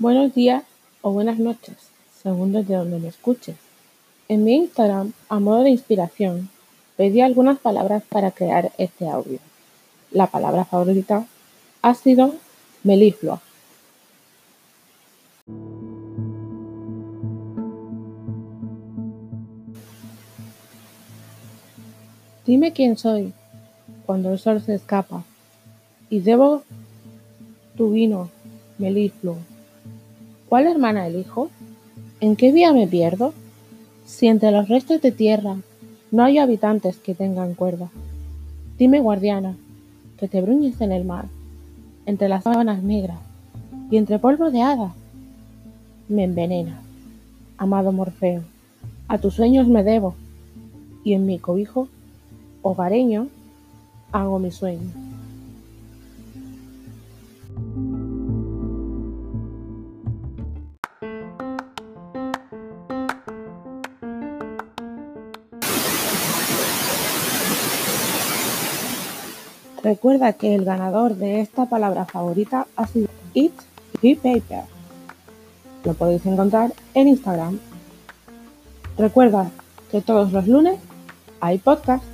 Buenos días o buenas noches, según desde donde me escuches. En mi Instagram, a modo de inspiración, pedí algunas palabras para crear este audio. La palabra favorita ha sido meliflua. Dime quién soy cuando el sol se escapa y debo tu vino melifluo. ¿Cuál hermana elijo? ¿En qué vía me pierdo? Si entre los restos de tierra no hay habitantes que tengan cuerda. Dime, guardiana, que te bruñes en el mar, entre las sábanas negras y entre polvo de hada. Me envenena, amado Morfeo, a tus sueños me debo, y en mi cobijo hogareño hago mi sueño. Recuerda que el ganador de esta palabra favorita ha sido It Be Paper. Lo podéis encontrar en Instagram. Recuerda que todos los lunes hay podcast.